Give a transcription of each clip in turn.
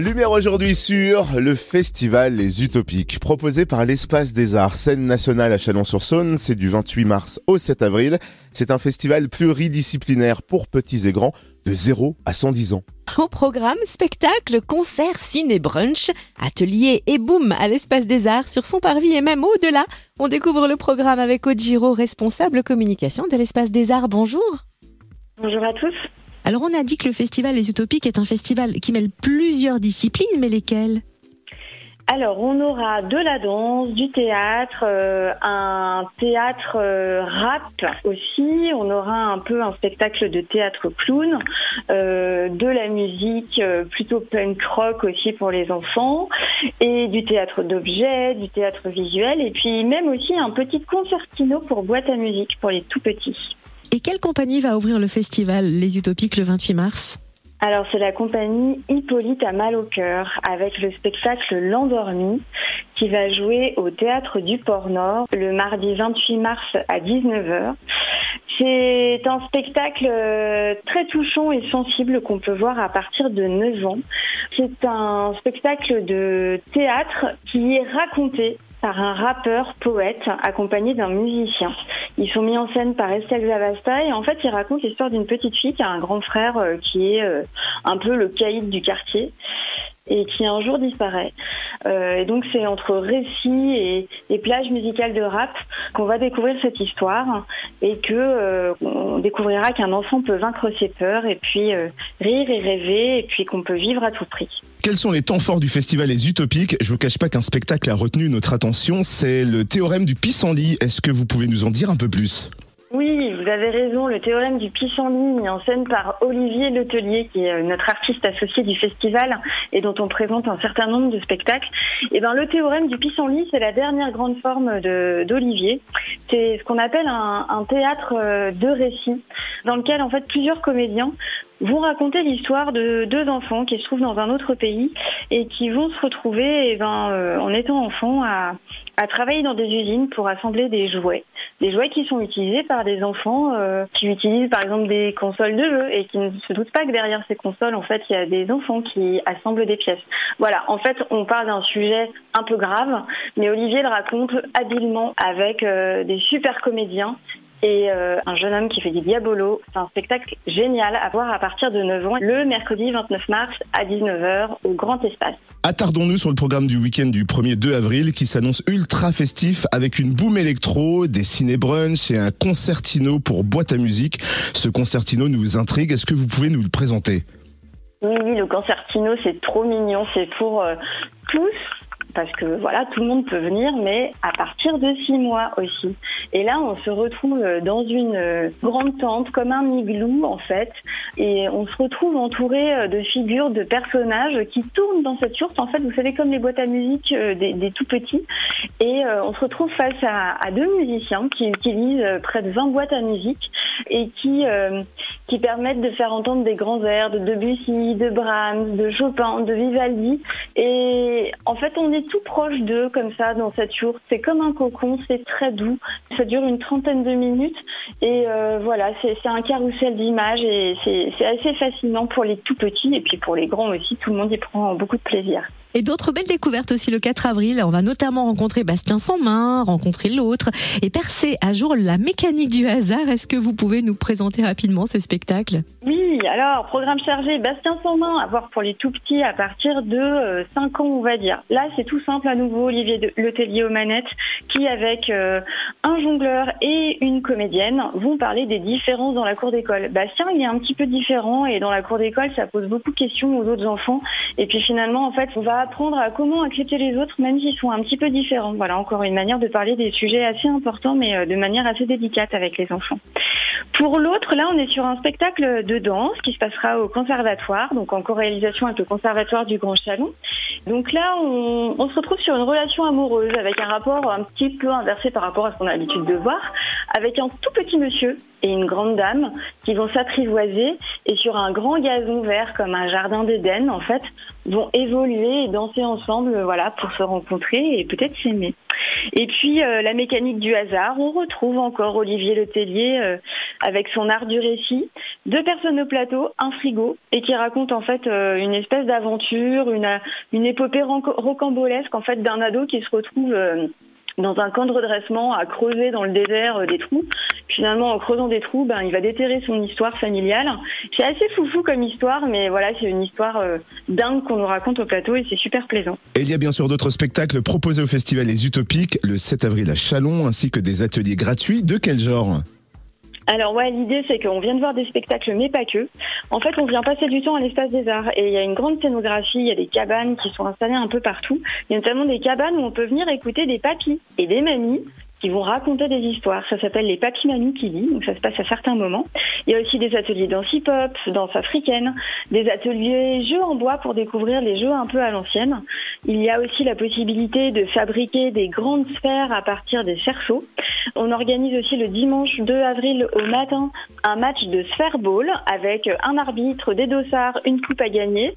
Lumière aujourd'hui sur le festival Les Utopiques, proposé par l'Espace des Arts, scène nationale à Chalon-sur-Saône. C'est du 28 mars au 7 avril. C'est un festival pluridisciplinaire pour petits et grands, de 0 à 110 ans. Au programme, spectacle, concert, ciné, brunch, atelier et boum à l'Espace des Arts sur son parvis et même au-delà. On découvre le programme avec Ojiro, responsable communication de l'Espace des Arts. Bonjour. Bonjour à tous. Alors on a dit que le festival Les Utopiques est un festival qui mêle plusieurs disciplines, mais lesquelles? Alors, on aura de la danse, du théâtre, euh, un théâtre euh, rap aussi. On aura un peu un spectacle de théâtre clown, euh, de la musique plutôt punk rock aussi pour les enfants, et du théâtre d'objets, du théâtre visuel, et puis même aussi un petit concertino pour boîte à musique pour les tout petits. Et quelle compagnie va ouvrir le festival Les Utopiques le 28 mars? Alors c'est la compagnie Hippolyte à mal au cœur avec le spectacle L'endormi qui va jouer au théâtre du Port Nord le mardi 28 mars à 19h. C'est un spectacle euh, très touchant et sensible qu'on peut voir à partir de 9 ans. C'est un spectacle de théâtre qui est raconté par un rappeur poète accompagné d'un musicien. Ils sont mis en scène par Estelle Zavasta et en fait ils racontent l'histoire d'une petite fille qui a un grand frère euh, qui est euh, un peu le caïd du quartier et qui un jour disparaît. Euh, et donc c'est entre récit et, et, plage musicale de rap qu'on va découvrir cette histoire et que on découvrira qu'un enfant peut vaincre ses peurs et puis rire et rêver et puis qu'on peut vivre à tout prix. Quels sont les temps forts du festival Les Utopiques? Je vous cache pas qu'un spectacle a retenu notre attention, c'est le théorème du pissenlit. Est-ce que vous pouvez nous en dire un peu plus? Oui, vous avez raison. Le théorème du pissenlit mis en scène par Olivier Letelier, qui est euh, notre artiste associé du festival et dont on présente un certain nombre de spectacles. Et eh ben, le théorème du pissenlit, c'est la dernière grande forme d'Olivier. C'est ce qu'on appelle un, un théâtre euh, de récit, dans lequel en fait plusieurs comédiens vont raconter l'histoire de deux enfants qui se trouvent dans un autre pays et qui vont se retrouver, eh ben, euh, en étant enfants, à, à, travailler dans des usines pour assembler des jouets. Des jouets qui sont utilisés par des enfants euh, qui utilisent par exemple des consoles de jeux et qui ne se doutent pas que derrière ces consoles, en fait, il y a des enfants qui assemblent des pièces. Voilà, en fait, on parle d'un sujet un peu grave, mais Olivier le raconte habilement avec euh, des super comédiens et euh, un jeune homme qui fait du diabolo. C'est un spectacle génial à voir à partir de 9 ans, le mercredi 29 mars à 19h au Grand Espace. Attardons-nous sur le programme du week-end du 1er 2 avril qui s'annonce ultra festif avec une boom électro, des ciné-brunch et un concertino pour boîte à musique. Ce concertino nous intrigue. Est-ce que vous pouvez nous le présenter? Oui, le concertino, c'est trop mignon. C'est pour euh, tous parce que voilà, tout le monde peut venir, mais à partir de six mois aussi. Et là, on se retrouve dans une euh, grande tente, comme un igloo en fait, et on se retrouve entouré euh, de figures, de personnages qui tournent dans cette yourte. En fait, vous savez, comme les boîtes à musique euh, des, tout petits. Et on se retrouve face à, à, deux musiciens qui utilisent près de 20 boîtes à musique et qui qui permettent de faire entendre des grands airs de Debussy, de Brahms, de Chopin, de Vivaldi. Et en fait, on est tout proche d'eux comme ça dans cette yourte. C'est comme un cocon, c'est très doux. Ça dure une trentaine de minutes et euh, voilà, c'est un carrousel d'images et c'est assez fascinant pour les tout petits et puis pour les grands aussi. Tout le monde y prend beaucoup de plaisir. Et d'autres belles découvertes aussi le 4 avril. On va notamment rencontrer Bastien sans main, rencontrer l'autre et percer à jour la mécanique du hasard. Est-ce que vous pouvez nous présenter rapidement ces spectacles? Alors programme chargé Bastien sans main à voir pour les tout petits à partir de 5 euh, ans on va dire. Là c'est tout simple à nouveau Olivier Letellier aux manettes qui avec euh, un jongleur et une comédienne vont parler des différences dans la cour d'école. Bastien il est un petit peu différent et dans la cour d'école ça pose beaucoup de questions aux autres enfants et puis finalement en fait on va apprendre à comment accepter les autres, même s'ils sont un petit peu différents. Voilà, encore une manière de parler des sujets assez importants, mais euh, de manière assez délicate avec les enfants. Pour l'autre, là, on est sur un spectacle de danse qui se passera au conservatoire, donc en co-réalisation avec le conservatoire du Grand Chalon. Donc là, on, on, se retrouve sur une relation amoureuse avec un rapport un petit peu inversé par rapport à ce qu'on a l'habitude de voir, avec un tout petit monsieur et une grande dame qui vont s'apprivoiser et sur un grand gazon vert comme un jardin d'Éden, en fait, vont évoluer et danser ensemble, voilà, pour se rencontrer et peut-être s'aimer. Et puis euh, la mécanique du hasard, on retrouve encore Olivier Letellier euh, avec son art du récit, deux personnes au plateau, un frigo, et qui raconte en fait euh, une espèce d'aventure, une, une épopée rocambolesque en fait d'un ado qui se retrouve euh, dans un camp de redressement à creuser dans le désert euh, des trous. Finalement, en creusant des trous, ben, il va déterrer son histoire familiale. C'est assez foufou comme histoire, mais voilà, c'est une histoire dingue qu'on nous raconte au plateau et c'est super plaisant. Et il y a bien sûr d'autres spectacles proposés au festival Les Utopiques le 7 avril à Chalon, ainsi que des ateliers gratuits. De quel genre? Alors ouais, l'idée c'est qu'on vient de voir des spectacles, mais pas que. En fait, on vient passer du temps à l'espace des arts et il y a une grande scénographie, il y a des cabanes qui sont installées un peu partout. Il y a notamment des cabanes où on peut venir écouter des papis et des mamies qui vont raconter des histoires. Ça s'appelle les papy Manu qui vit, donc ça se passe à certains moments. Il y a aussi des ateliers danse hip-hop, danse africaine, des ateliers jeux en bois pour découvrir les jeux un peu à l'ancienne. Il y a aussi la possibilité de fabriquer des grandes sphères à partir des cerceaux. On organise aussi le dimanche 2 avril au matin un match de sphère ball avec un arbitre, des dossards, une coupe à gagner.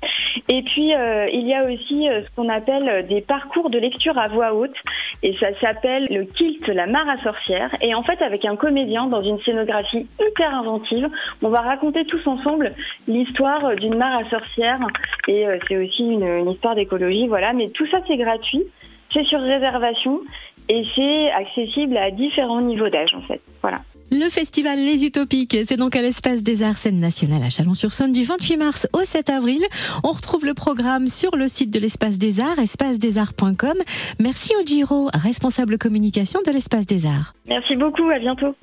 Et puis euh, il y a aussi euh, ce qu'on appelle des parcours de lecture à voix haute et ça s'appelle le kilt la mare à sorcière. Et en fait, avec un comédien dans une scénographie hyper inventive, on va raconter tous ensemble l'histoire d'une mare à sorcière. Et euh, c'est aussi une, histoire d'écologie, voilà. Mais tout ça, c'est gratuit. C'est sur réservation et c'est accessible à différents niveaux d'âge, en fait. Voilà. Le festival Les Utopiques, c'est donc à l'espace des arts scène nationale à Chalon-sur-Saône du 28 mars au 7 avril. On retrouve le programme sur le site de l'espace des arts, espacedesarts.com. Merci au Giro, responsable communication de l'espace des arts. Merci beaucoup, à bientôt.